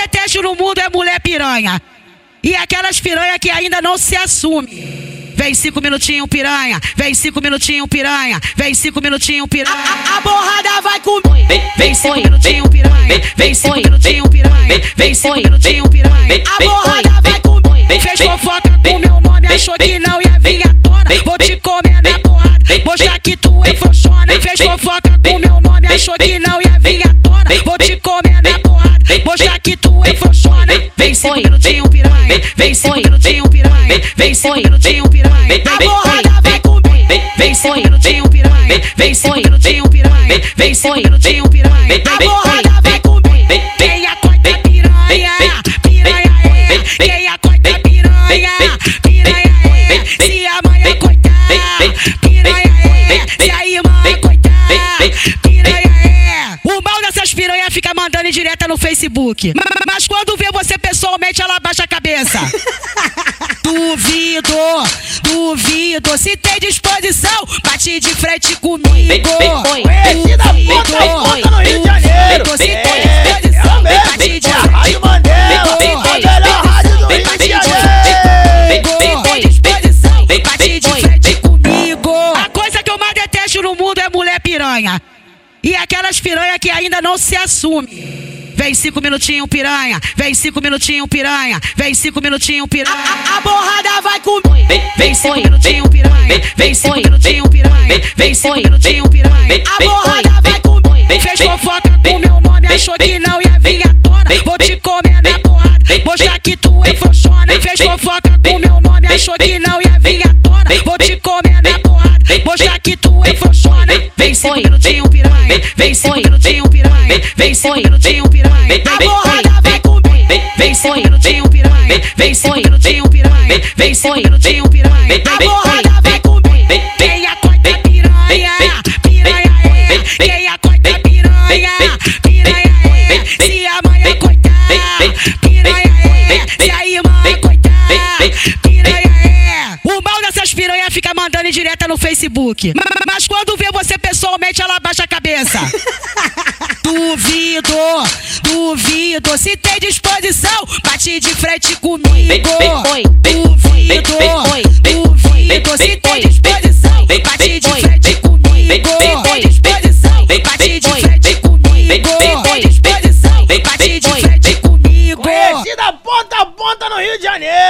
detesto no mundo é mulher piranha. E aquelas piranha que ainda não se assume. Vem cinco minutinhos, piranha. Vem cinco minutinhos, piranha. Vem cinco minutinhos, piranha. A, a, a borrada vai comer. Vem, vem cinco minutinhos, piranha. Vem cinco minutinhos, piranha. Vem cinco minutinhos, piranha. A borrada vai comer. Fez fofoca com meu nome, achou que não ia vir à tona. Vou te comer na porrada. Mostrar que tu é frouxona. Fez fofoca com meu nome, achou que não ia porrada. Mostrar que tu é frouxona. Vem cinco minutinhos, piranha. Vem cinco minutinhos, piranha. Vem cinco minutinhos, piranha. A borrada vai comer. Vem cinco minutinhos, piranha. Vem cinco minutinhos, piranha. Vem cinco minutinhos, piranha. A borrada fica mandando em direta no Facebook. Mas quando vê você pessoalmente, ela baixa a cabeça. Duvido, duvido. Se tem disposição, bate de frente comigo. Ponta a ponta no Rio de Janeiro. Se tem É, disposição, é bate de É frente comigo. A coisa que eu mais detesto no mundo é mulher piranha. E aquelas piranha que ainda não se assume. Vem cinco minutinhos, piranha. Vem cinco minutinhos, piranha. Vem cinco minutinhos, piranha. A, a borrada vai comer. Vem cinco minutinhos, piranha. Vem cinco minutinhos, piranha. Vem cinco minutinhos, piranha. A borrada vai comer. Fez fofoca com meu nome, achou que não ia vir à tona. Vou te comer na porrada. Mostrar que tu é frouxona. Fez fofoca com meu nome, achou que não ia vir à tona. Vou te comer na porrada. Mostrar que tu é frouxona. Vem cinco minutinhos, piranha. Vem cinco minutinhos, piranha. Vem cinco minutinhos, piranha. A borrada vai comer. Vem cinco minutinhos, piranha. Vem cinco minutinhos, piranha. Vem cinco minutinhos, piranha. A borrada vai fica mandando em direta no Facebook. Mas quando vê você pessoalmente, ela baixa a cabeça. Duvido, duvido. Se tem disposição, bate de frente comigo. Duvido, duvido. Se tem disposição, bate de frente comigo. Tem disposição, bate de frente comigo. Tem disposição, bate de frente comigo. Conhecida ponta a ponta no Rio de Janeiro